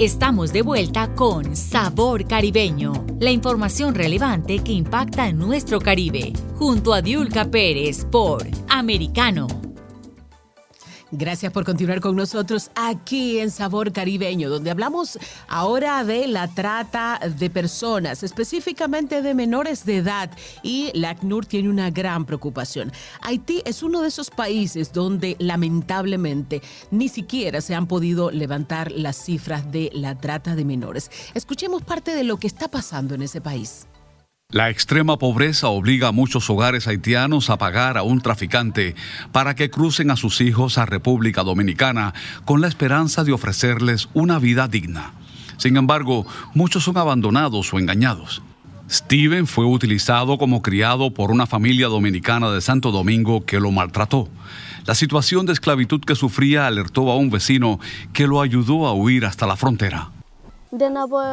Estamos de vuelta con Sabor Caribeño, la información relevante que impacta en nuestro Caribe, junto a Diulca Pérez por Americano. Gracias por continuar con nosotros aquí en Sabor Caribeño, donde hablamos ahora de la trata de personas, específicamente de menores de edad, y la ACNUR tiene una gran preocupación. Haití es uno de esos países donde lamentablemente ni siquiera se han podido levantar las cifras de la trata de menores. Escuchemos parte de lo que está pasando en ese país. La extrema pobreza obliga a muchos hogares haitianos a pagar a un traficante para que crucen a sus hijos a República Dominicana con la esperanza de ofrecerles una vida digna. Sin embargo, muchos son abandonados o engañados. Steven fue utilizado como criado por una familia dominicana de Santo Domingo que lo maltrató. La situación de esclavitud que sufría alertó a un vecino que lo ayudó a huir hasta la frontera.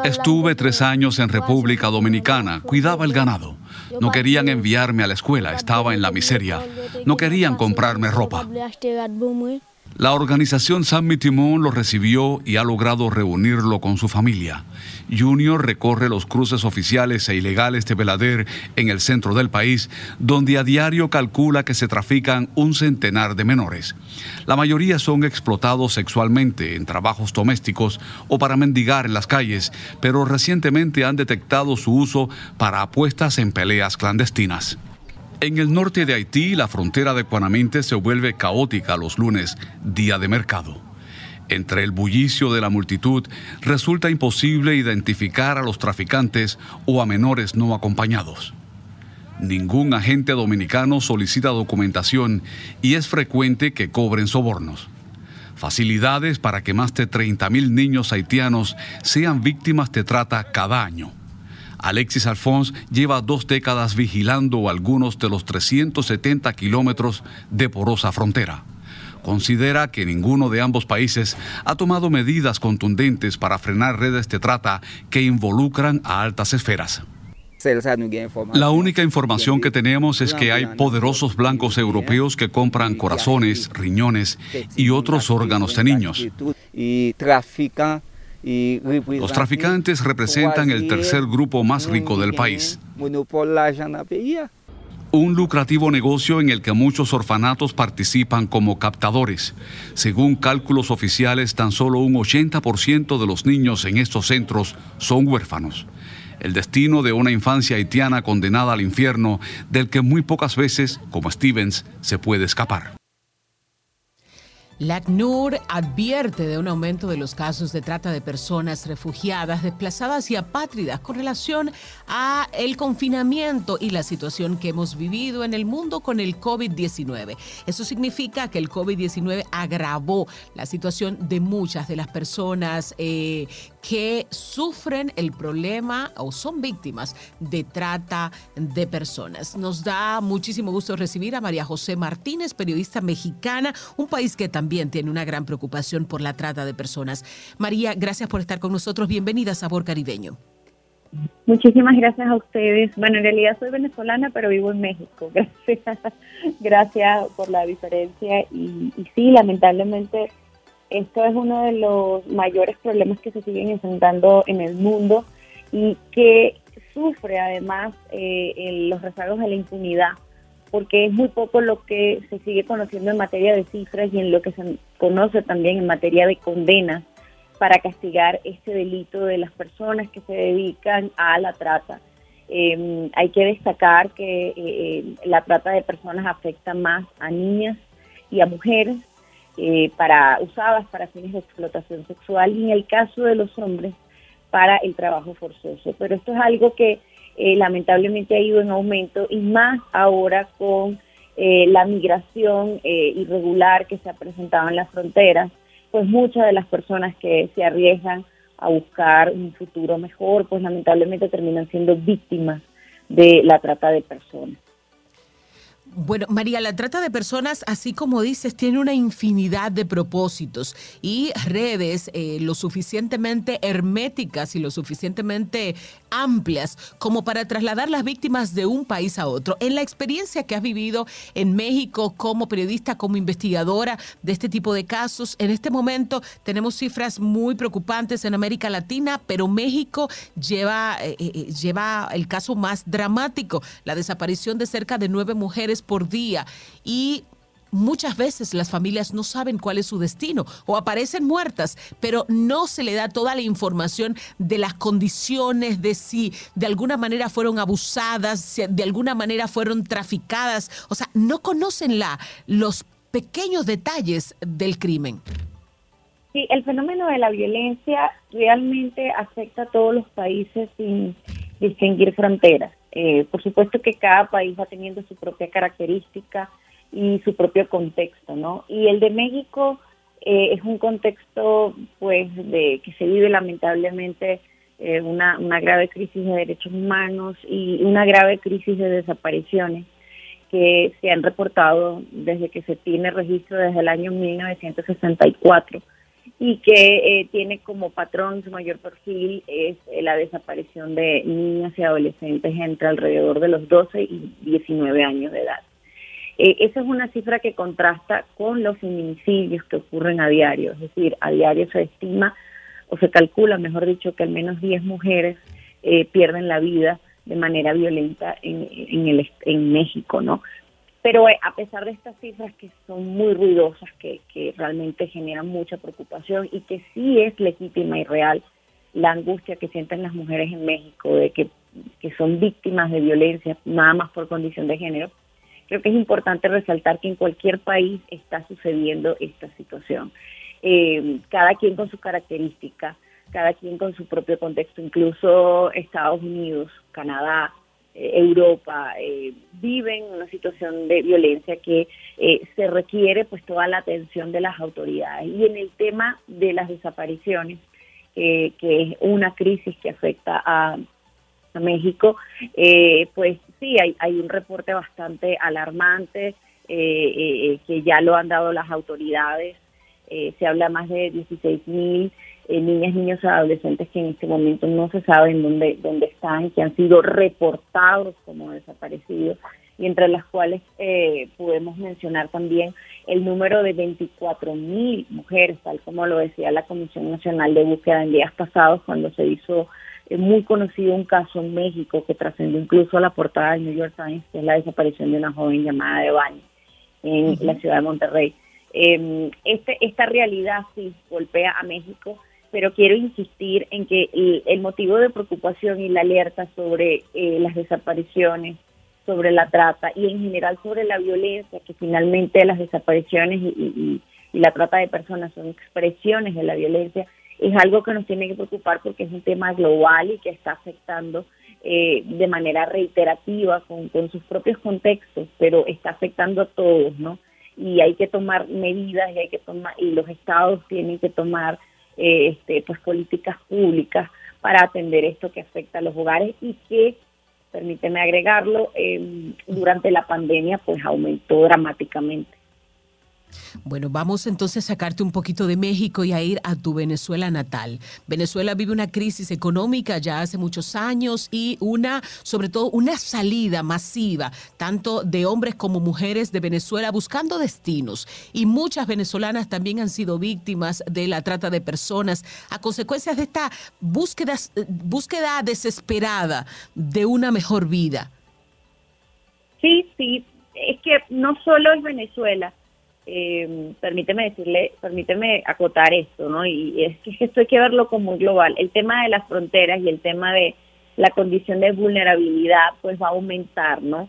Estuve tres años en República Dominicana, cuidaba el ganado. No querían enviarme a la escuela, estaba en la miseria. No querían comprarme ropa. La organización San Mitimón lo recibió y ha logrado reunirlo con su familia. Junior recorre los cruces oficiales e ilegales de Belader en el centro del país, donde a diario calcula que se trafican un centenar de menores. La mayoría son explotados sexualmente en trabajos domésticos o para mendigar en las calles, pero recientemente han detectado su uso para apuestas en peleas clandestinas. En el norte de Haití, la frontera de Cuanamente se vuelve caótica los lunes, día de mercado. Entre el bullicio de la multitud, resulta imposible identificar a los traficantes o a menores no acompañados. Ningún agente dominicano solicita documentación y es frecuente que cobren sobornos. Facilidades para que más de 30.000 niños haitianos sean víctimas de trata cada año. Alexis Alphonse lleva dos décadas vigilando algunos de los 370 kilómetros de porosa frontera. Considera que ninguno de ambos países ha tomado medidas contundentes para frenar redes de trata que involucran a altas esferas. La única información que tenemos es que hay poderosos blancos europeos que compran corazones, riñones y otros órganos de niños. Los traficantes representan el tercer grupo más rico del país. Un lucrativo negocio en el que muchos orfanatos participan como captadores. Según cálculos oficiales, tan solo un 80% de los niños en estos centros son huérfanos. El destino de una infancia haitiana condenada al infierno, del que muy pocas veces, como Stevens, se puede escapar. La ACNUR advierte de un aumento de los casos de trata de personas refugiadas, desplazadas y apátridas con relación a el confinamiento y la situación que hemos vivido en el mundo con el COVID-19. Eso significa que el COVID-19 agravó la situación de muchas de las personas eh, que sufren el problema o son víctimas de trata de personas. Nos da muchísimo gusto recibir a María José Martínez, periodista mexicana, un país que también tiene una gran preocupación por la trata de personas. María, gracias por estar con nosotros. Bienvenida a Sabor Caribeño. Muchísimas gracias a ustedes. Bueno, en realidad soy venezolana, pero vivo en México. Gracias, gracias por la diferencia. Y, sí, lamentablemente, esto es uno de los mayores problemas que se siguen enfrentando en el mundo y que sufre además eh, los rezagos de la impunidad porque es muy poco lo que se sigue conociendo en materia de cifras y en lo que se conoce también en materia de condenas para castigar este delito de las personas que se dedican a la trata. Em, hay que destacar que eh, eh, la trata de personas afecta más a niñas y a mujeres eh, para usadas para fines de explotación sexual y en el caso de los hombres para el trabajo forzoso. Pero esto es algo que eh, lamentablemente ha ido en aumento y más ahora con eh, la migración eh, irregular que se ha presentado en las fronteras pues muchas de las personas que se arriesgan a buscar un futuro mejor, pues lamentablemente terminan siendo víctimas de la trata de personas. Bueno, María, la trata de personas, así como dices, tiene una infinidad de propósitos y redes eh, lo suficientemente herméticas y lo suficientemente amplias como para trasladar las víctimas de un país a otro. En la experiencia que has vivido en México como periodista, como investigadora de este tipo de casos, en este momento tenemos cifras muy preocupantes en América Latina, pero México lleva, eh, eh, lleva el caso más dramático, la desaparición de cerca de nueve mujeres por día y muchas veces las familias no saben cuál es su destino o aparecen muertas, pero no se le da toda la información de las condiciones, de si de alguna manera fueron abusadas, si de alguna manera fueron traficadas. O sea, no conocen la, los pequeños detalles del crimen. Sí, el fenómeno de la violencia realmente afecta a todos los países sin distinguir fronteras. Eh, por supuesto que cada país va teniendo su propia característica y su propio contexto, ¿no? Y el de México eh, es un contexto, pues, de que se vive lamentablemente eh, una, una grave crisis de derechos humanos y una grave crisis de desapariciones que se han reportado desde que se tiene registro desde el año 1964 y que eh, tiene como patrón su mayor perfil es eh, la desaparición de niñas y adolescentes entre alrededor de los 12 y 19 años de edad. Eh, esa es una cifra que contrasta con los feminicidios que ocurren a diario, es decir, a diario se estima o se calcula, mejor dicho, que al menos 10 mujeres pierden la vida de manera violenta en, en, el, en México, ¿no? Pero eh, a pesar de estas cifras que son muy ruidosas, que, que realmente generan mucha preocupación y que sí es legítima y real la angustia que sienten las mujeres en México de que, que son víctimas de violencia nada más por condición de género, creo que es importante resaltar que en cualquier país está sucediendo esta situación. Eh, cada quien con su característica, cada quien con su propio contexto, incluso Estados Unidos, Canadá, Europa eh, viven una situación de violencia que eh, se requiere pues toda la atención de las autoridades. Y en el tema de las desapariciones que es una crisis que afecta a, México pues sí hay, hay un reporte bastante alarmante que ya lo han dado las autoridades. Se habla más de 16 mil eh, niñas, niños adolescentes que en este momento no se saben dónde, dónde están, que han sido reportados como desaparecidos y entre las cuales eh, podemos mencionar también el número de 24 mil mujeres, tal como lo decía la Comisión Nacional de Búsqueda en días pasados cuando se hizo eh, muy conocido un caso en México que trascendió incluso a la portada del New York Times, que es la desaparición de una joven llamada Devani en la ciudad de Monterrey. Eh, este, esta realidad sí golpea a México pero quiero insistir en que el, motivo de preocupación y la alerta sobre eh, las desapariciones, sobre la trata y en general sobre la violencia, que finalmente las desapariciones y, la trata de personas son expresiones de la violencia, es algo que nos tiene que preocupar porque es un tema global y que está afectando eh, de manera reiterativa con, con sus propios contextos, pero está afectando a todos, ¿no? Y hay que tomar medidas y hay que tomar y los estados tienen que tomar este, pues políticas públicas para atender esto que afecta a los hogares y que, permíteme agregarlo, em, durante la pandemia pues aumentó dramáticamente. Bueno, vamos entonces a sacarte un poquito de México y a ir a tu Venezuela natal. Venezuela vive una crisis económica ya hace muchos años y una, sobre todo, una salida masiva, tanto de hombres como mujeres de Venezuela buscando destinos. Y muchas venezolanas también han sido víctimas de la trata de personas a consecuencia de esta búsqueda, búsqueda desesperada de una mejor vida. Sí, sí, es que no solo es Venezuela eh, permíteme decirle, permíteme acotar esto, ¿no? Y es que esto hay que verlo como global. El tema de las fronteras y el tema de la condición de vulnerabilidad, pues va a aumentar, ¿no?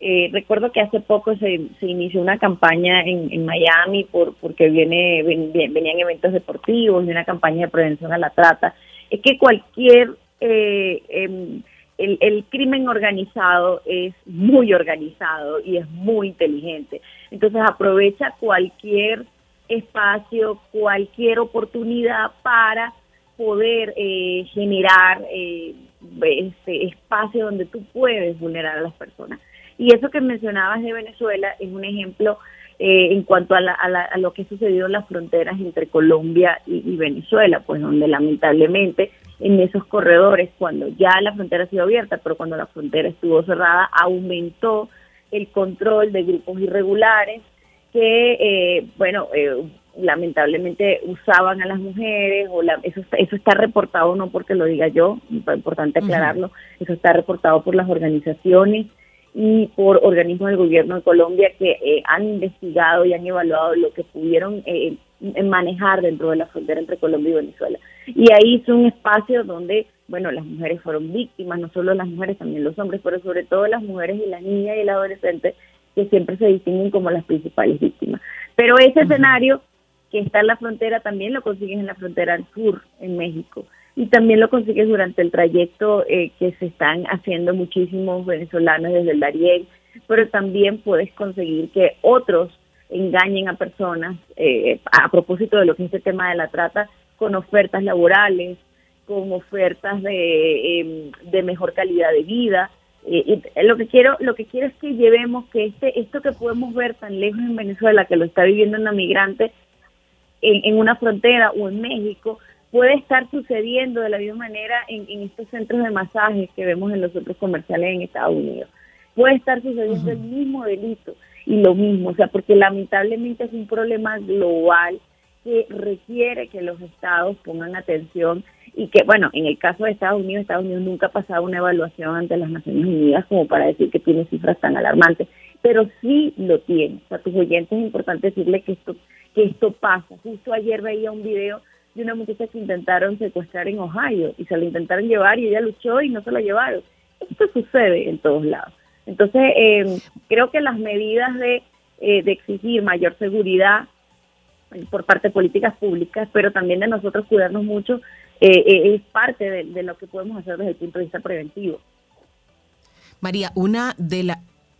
Eh, recuerdo que hace poco se, se inició una campaña en, en Miami por porque viene venían eventos deportivos y una campaña de prevención a la trata. Es que cualquier eh, em, el, el, crimen organizado es muy organizado y es muy inteligente. Entonces aprovecha cualquier espacio, cualquier oportunidad para poder eh, generar eh, este espacio donde tú puedes vulnerar a las personas. Y eso que mencionabas de Venezuela es un ejemplo eh, en cuanto a, a, lo que ha sucedido en las fronteras entre Colombia y, Venezuela, pues donde lamentablemente en esos corredores, cuando ya la frontera ha sido abierta, pero cuando la frontera estuvo cerrada, aumentó el control de grupos irregulares que, eh, bueno, eh, lamentablemente usaban a las mujeres, o la, eso, eso está reportado no porque lo diga yo, es importante aclararlo, eso está reportado por las organizaciones y por organismos del gobierno de Colombia que eh, han investigado y han evaluado lo que pudieron eh, manejar dentro de la frontera entre Colombia y Venezuela. Y ahí es un espacio donde, bueno, las mujeres fueron víctimas, no solo las mujeres, también los hombres, pero sobre todo las mujeres y las niñas y el adolescente que siempre se distinguen como las principales víctimas. Pero ese escenario que está en la frontera también lo consigues en la frontera al sur, en México. Y también lo consigues durante el trayecto eh, que se están haciendo muchísimos venezolanos desde el Darién, pero también puedes conseguir que otros engañen a personas eh, a propósito de lo que es este tema de la trata con ofertas laborales, con ofertas de, em, de mejor calidad de vida. Eh, y lo que quiero lo que quiero es que llevemos que este esto que podemos ver tan lejos en Venezuela que lo está viviendo una migrante en, una frontera o en México, puede estar sucediendo de la misma manera en, estos centros de masajes que vemos en los centros comerciales en Estados Unidos. Puede estar sucediendo el mismo delito y lo mismo, o sea, porque lamentablemente es un problema global que requiere que los estados pongan atención y que, bueno, en el caso de Estados Unidos, Estados Unidos nunca ha pasado una evaluación ante las Naciones Unidas como para decir que tiene cifras tan alarmantes, pero sí lo tiene. O sea, a tus oyentes es importante decirle que esto que esto pasa. Justo ayer veía un video de una muchacha que intentaron secuestrar en Ohio y se la intentaron llevar y ella luchó y no se la llevaron. Esto sucede en todos lados. Entonces, eh, creo que las medidas de, eh, de exigir mayor seguridad por parte de políticas públicas, pero también de nosotros cuidarnos mucho, eh, es parte de, de, lo que podemos hacer desde el punto de vista preventivo. María, una de las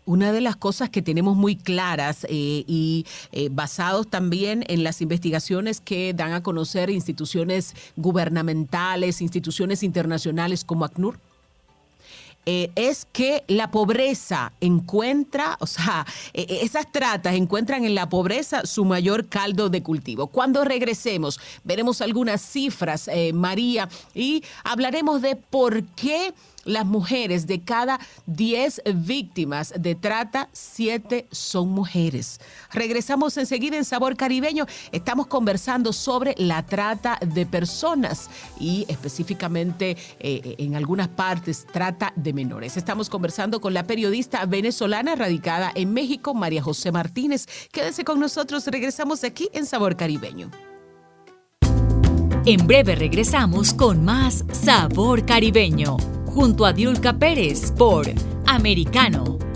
una de las cosas que tenemos muy claras eh, y eh, basados también en las investigaciones que dan a conocer instituciones gubernamentales, instituciones internacionales como ACNUR, eh, es que la pobreza encuentra, o sea, esas tratas encuentran en la pobreza su mayor caldo de cultivo. Cuando regresemos, veremos algunas cifras, María, y hablaremos de por qué las mujeres de cada 10 víctimas de trata, 7 son mujeres. Regresamos enseguida en Sabor Caribeño. Estamos conversando sobre la trata de personas y específicamente eh, en algunas partes trata de menores. Estamos conversando con la periodista venezolana radicada en México, María José Martínez. Quédese con nosotros. Regresamos aquí en Sabor Caribeño. En breve regresamos con más Sabor Caribeño junto a Diulca Pérez por Americano